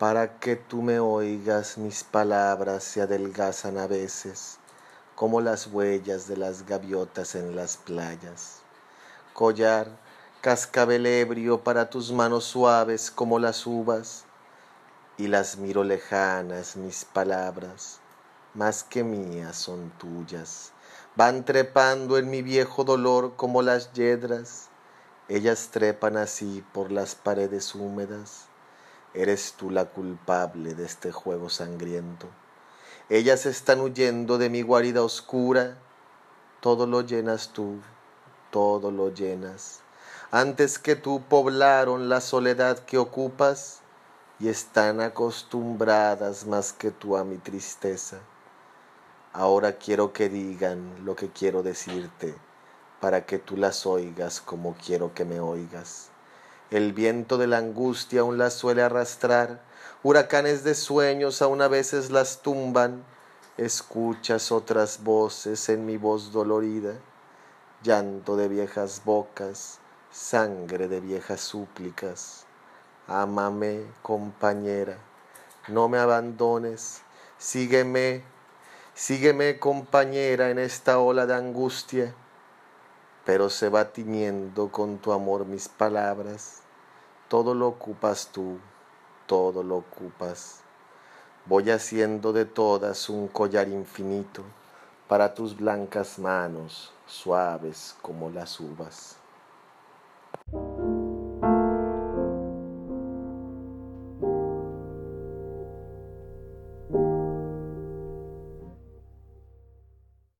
para que tú me oigas mis palabras se adelgazan a veces como las huellas de las gaviotas en las playas. Collar, cascabel ebrio para tus manos suaves como las uvas, y las miro lejanas mis palabras, más que mías son tuyas. Van trepando en mi viejo dolor como las yedras, ellas trepan así por las paredes húmedas. Eres tú la culpable de este juego sangriento. Ellas están huyendo de mi guarida oscura. Todo lo llenas tú, todo lo llenas. Antes que tú poblaron la soledad que ocupas y están acostumbradas más que tú a mi tristeza. Ahora quiero que digan lo que quiero decirte, para que tú las oigas como quiero que me oigas. El viento de la angustia aún las suele arrastrar, huracanes de sueños aún a veces las tumban. Escuchas otras voces en mi voz dolorida, llanto de viejas bocas, sangre de viejas súplicas. Ámame, compañera, no me abandones, sígueme, sígueme, compañera, en esta ola de angustia pero se va tiñendo con tu amor mis palabras. Todo lo ocupas tú, todo lo ocupas. Voy haciendo de todas un collar infinito para tus blancas manos, suaves como las uvas.